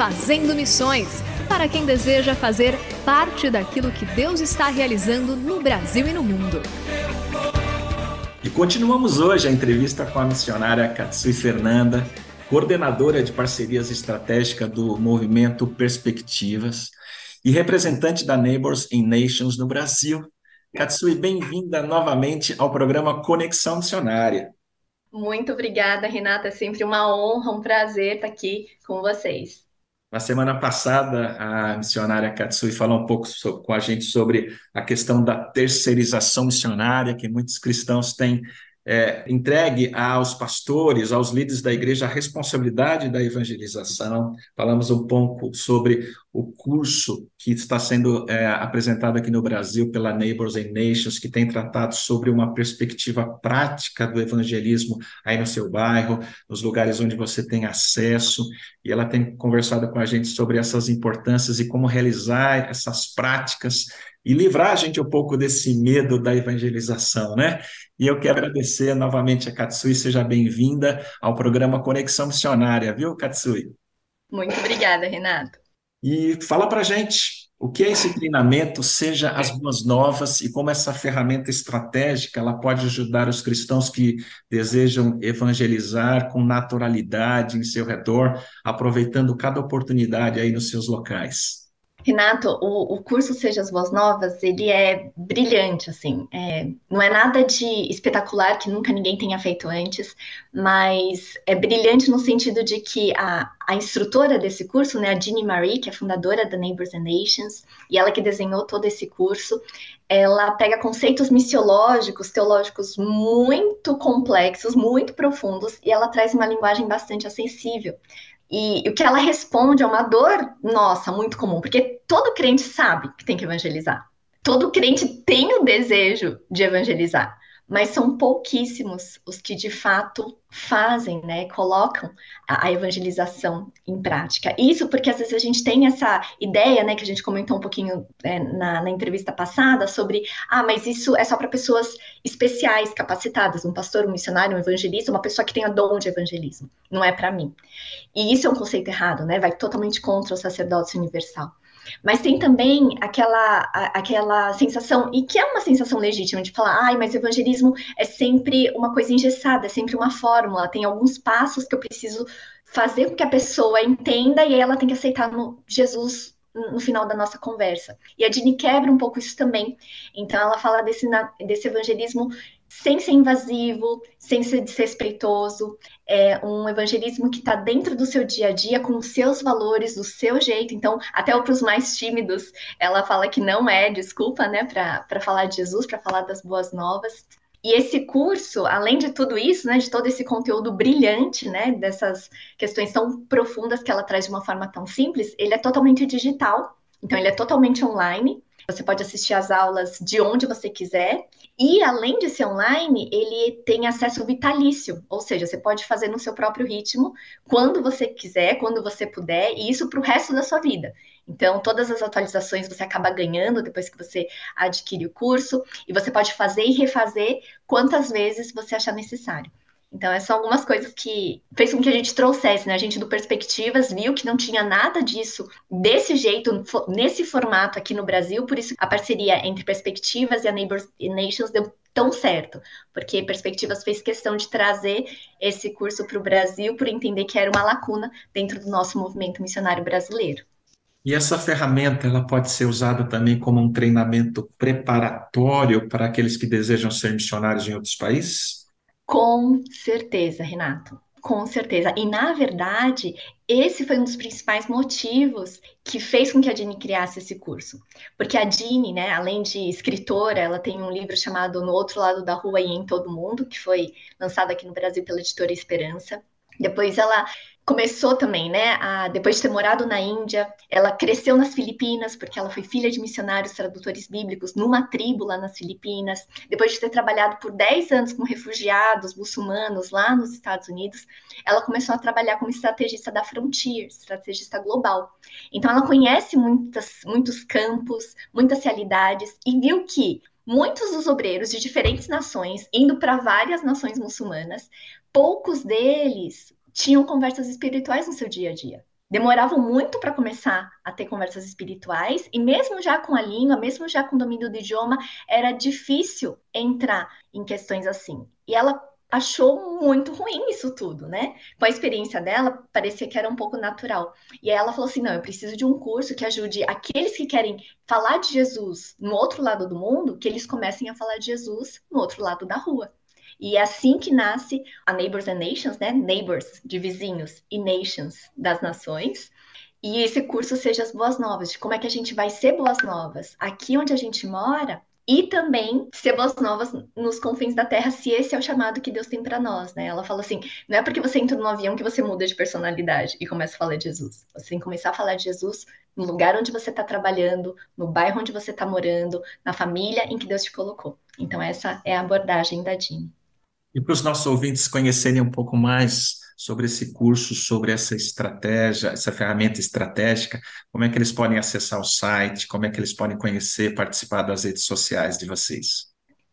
Fazendo Missões para quem deseja fazer parte daquilo que Deus está realizando no Brasil e no mundo. E continuamos hoje a entrevista com a missionária Katsui Fernanda, coordenadora de parcerias estratégicas do movimento Perspectivas e representante da Neighbors in Nations no Brasil. Katsui, bem-vinda novamente ao programa Conexão Missionária. Muito obrigada, Renata. É sempre uma honra, um prazer estar aqui com vocês. Na semana passada, a missionária Katsui falou um pouco so, com a gente sobre a questão da terceirização missionária, que muitos cristãos têm é, entregue aos pastores, aos líderes da igreja, a responsabilidade da evangelização. Falamos um pouco sobre o curso que está sendo é, apresentado aqui no Brasil pela Neighbors and Nations, que tem tratado sobre uma perspectiva prática do evangelismo aí no seu bairro, nos lugares onde você tem acesso, e ela tem conversado com a gente sobre essas importâncias e como realizar essas práticas e livrar a gente um pouco desse medo da evangelização, né? E eu quero agradecer novamente a Katsui, seja bem-vinda ao programa Conexão Missionária, viu, Katsui? Muito obrigada, Renato. E fala para gente o que é esse treinamento, seja as boas novas e como essa ferramenta estratégica ela pode ajudar os cristãos que desejam evangelizar com naturalidade em seu redor, aproveitando cada oportunidade aí nos seus locais. Renato, o, o, curso Seja as Boas Novas, ele é brilhante, assim, é, não é nada de espetacular que nunca ninguém tenha feito antes, mas é brilhante no sentido de que a, a instrutora desse curso, né, a Jeannie Marie, que é fundadora da Neighbors and Nations, e ela que desenhou todo esse curso, ela pega conceitos missiológicos, teológicos muito complexos, muito profundos, e ela traz uma linguagem bastante acessível. E o que ela responde é uma dor nossa, muito comum, porque todo crente sabe que tem que evangelizar. Todo crente tem o desejo de evangelizar mas são pouquíssimos os que de fato fazem, né, colocam a, evangelização em prática. Isso porque às vezes a gente tem essa ideia, né, que a gente comentou um pouquinho é, na, na, entrevista passada sobre, ah, mas isso é só para pessoas especiais, capacitadas, um pastor, um missionário, um evangelista, uma pessoa que tenha dom de evangelismo. Não é para mim. E isso é um conceito errado, né? Vai totalmente contra o sacerdócio universal. Mas tem também aquela, aquela sensação, e que é uma sensação legítima, de falar, ai, mas evangelismo é sempre uma coisa engessada, é sempre uma fórmula, tem alguns passos que eu preciso fazer com que a pessoa entenda e ela tem que aceitar no Jesus no final da nossa conversa. E a Dini quebra um pouco isso também. Então ela fala desse, desse evangelismo sem ser invasivo, sem ser desrespeitoso, é um evangelismo que está dentro do seu dia a dia, com os seus valores, do seu jeito. Então, até para os mais tímidos, ela fala que não é desculpa, né, para falar de Jesus, para falar das boas novas. E esse curso, além de tudo isso, né, de todo esse conteúdo brilhante, né, dessas questões tão profundas que ela traz de uma forma tão simples, ele é totalmente digital. Então, ele é totalmente online. Você pode assistir as aulas de onde você quiser. E além de ser online, ele tem acesso vitalício, ou seja, você pode fazer no seu próprio ritmo, quando você quiser, quando você puder, e isso para o resto da sua vida. Então, todas as atualizações você acaba ganhando depois que você adquire o curso, e você pode fazer e refazer quantas vezes você achar necessário. Então, essas são algumas coisas que fez com que a gente trouxesse, né? A gente do Perspectivas viu que não tinha nada disso desse jeito, nesse formato aqui no Brasil, por isso a parceria entre Perspectivas e a Neighbors Nations deu tão certo, porque Perspectivas fez questão de trazer esse curso para o Brasil por entender que era uma lacuna dentro do nosso movimento missionário brasileiro. E essa ferramenta ela pode ser usada também como um treinamento preparatório para aqueles que desejam ser missionários em outros países? Com certeza, Renato. Com certeza. E, na verdade, esse foi um dos principais motivos que fez com que a Dini criasse esse curso. Porque a Dini, né, além de escritora, ela tem um livro chamado No Outro Lado da Rua e em Todo Mundo, que foi lançado aqui no Brasil pela editora Esperança. Depois ela começou também, né? A, depois de ter morado na Índia, ela cresceu nas Filipinas, porque ela foi filha de missionários tradutores bíblicos numa tribo lá nas Filipinas. Depois de ter trabalhado por 10 anos com refugiados muçulmanos lá nos Estados Unidos, ela começou a trabalhar como estrategista da Frontier, estrategista global. Então, ela conhece muitas, muitos campos, muitas realidades e viu que muitos dos obreiros de diferentes nações, indo para várias nações muçulmanas, poucos deles tinham conversas espirituais no seu dia a dia. Demoravam muito para começar a ter conversas espirituais, e mesmo já com a língua, mesmo já com o domínio do idioma, era difícil entrar em questões assim. E ela achou muito ruim isso tudo, né? Com a experiência dela, parecia que era um pouco natural. E aí ela falou assim: não, eu preciso de um curso que ajude aqueles que querem falar de Jesus no outro lado do mundo, que eles comecem a falar de Jesus no outro lado da rua. E é assim que nasce a Neighbors and Nations, né? Neighbors de vizinhos e Nations das nações. E esse curso seja as boas novas, de como é que a gente vai ser boas novas aqui onde a gente mora e também ser boas novas nos confins da terra, se esse é o chamado que Deus tem para nós, né? Ela fala assim: não é porque você entra no avião que você muda de personalidade e começa a falar de Jesus. Você tem que começar a falar de Jesus no lugar onde você está trabalhando, no bairro onde você está morando, na família em que Deus te colocou. Então, essa é a abordagem da Dini. E para os nossos ouvintes conhecerem um pouco mais sobre esse curso, sobre essa estratégia, essa ferramenta estratégica, como é que eles podem acessar o site, como é que eles podem conhecer, participar das redes sociais de vocês?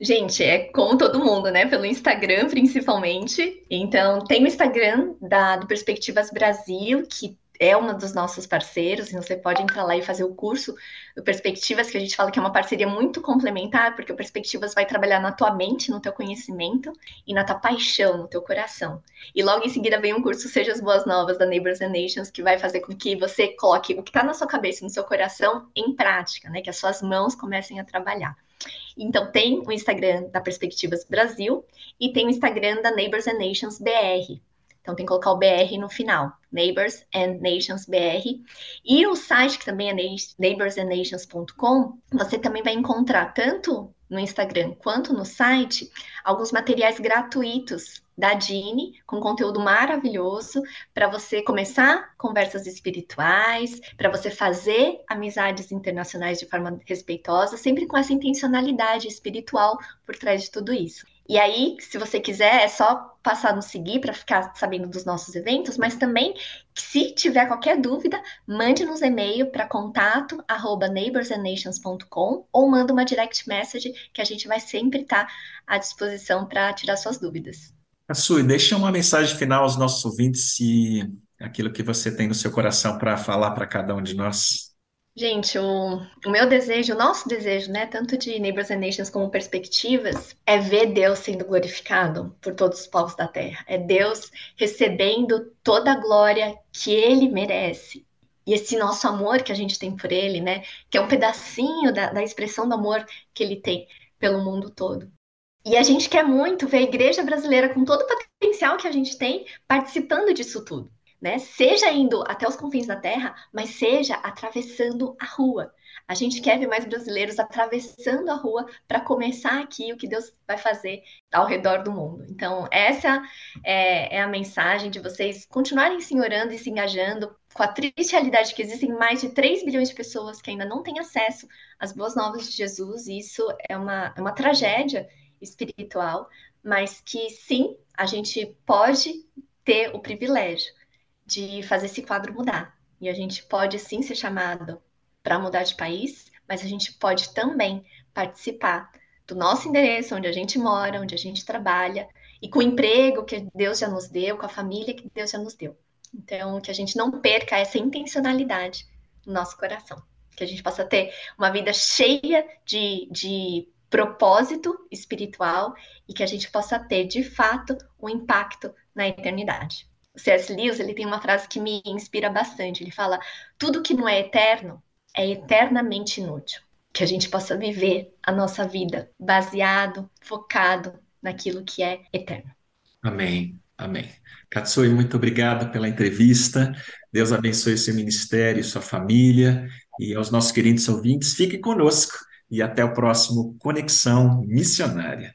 Gente, é como todo mundo, né? Pelo Instagram, principalmente. Então, tem o Instagram da, do Perspectivas Brasil, que é um dos nossos parceiros, e você pode entrar lá e fazer o curso do Perspectivas, que a gente fala que é uma parceria muito complementar, porque o Perspectivas vai trabalhar na tua mente, no teu conhecimento e na tua paixão, no teu coração. E logo em seguida vem um curso Seja as Boas Novas da Neighbors and Nations, que vai fazer com que você coloque o que está na sua cabeça no seu coração em prática, né? Que as suas mãos comecem a trabalhar. Então, tem o Instagram da Perspectivas Brasil e tem o Instagram da Neighbors and Nations BR. Então tem que colocar o BR no final, Neighbors and Nations BR. E o site, que também é neighborsandnations.com, você também vai encontrar tanto no Instagram quanto no site alguns materiais gratuitos da Dini, com conteúdo maravilhoso para você começar conversas espirituais, para você fazer amizades internacionais de forma respeitosa, sempre com essa intencionalidade espiritual por trás de tudo isso. E aí, se você quiser, é só passar no seguir para ficar sabendo dos nossos eventos, mas também, se tiver qualquer dúvida, mande-nos e-mail para contato arroba neighborsandnations.com ou manda uma direct message que a gente vai sempre estar tá à disposição para tirar suas dúvidas. Sui, deixa uma mensagem final aos nossos ouvintes e aquilo que você tem no seu coração para falar para cada um de nós. Gente, o, o meu desejo, o nosso desejo, né, tanto de Neighbors and Nations como perspectivas, é ver Deus sendo glorificado por todos os povos da terra. É Deus recebendo toda a glória que ele merece. E esse nosso amor que a gente tem por ele, né, que é um pedacinho da, da expressão do amor que ele tem pelo mundo todo. E a gente quer muito ver a igreja brasileira, com todo o potencial que a gente tem, participando disso tudo né? Seja indo até os confins da terra, mas seja atravessando a rua. A gente quer ver mais brasileiros atravessando a rua para começar aqui o que Deus vai fazer ao redor do mundo. Então, essa é, é a mensagem de vocês continuarem se orando e se engajando com a triste realidade que existem mais de 3 bilhões de pessoas que ainda não têm acesso às boas novas de Jesus, e isso é uma, é uma tragédia espiritual, mas que sim, a gente pode ter o privilégio de fazer esse quadro mudar. E a gente pode sim ser chamado para mudar de país, mas a gente pode também participar do nosso endereço, onde a gente mora, onde a gente trabalha, e com o emprego que Deus já nos deu, com a família que Deus já nos deu. Então, que a gente não perca essa intencionalidade no nosso coração. Que a gente possa ter uma vida cheia de, de propósito espiritual e que a gente possa ter, de fato, um impacto na eternidade. C.S. Lewis ele tem uma frase que me inspira bastante. Ele fala: tudo que não é eterno é eternamente inútil. Que a gente possa viver a nossa vida baseado, focado naquilo que é eterno. Amém. Amém. Katsui, muito obrigado pela entrevista. Deus abençoe seu ministério, sua família e aos nossos queridos ouvintes. Fique conosco e até o próximo Conexão Missionária.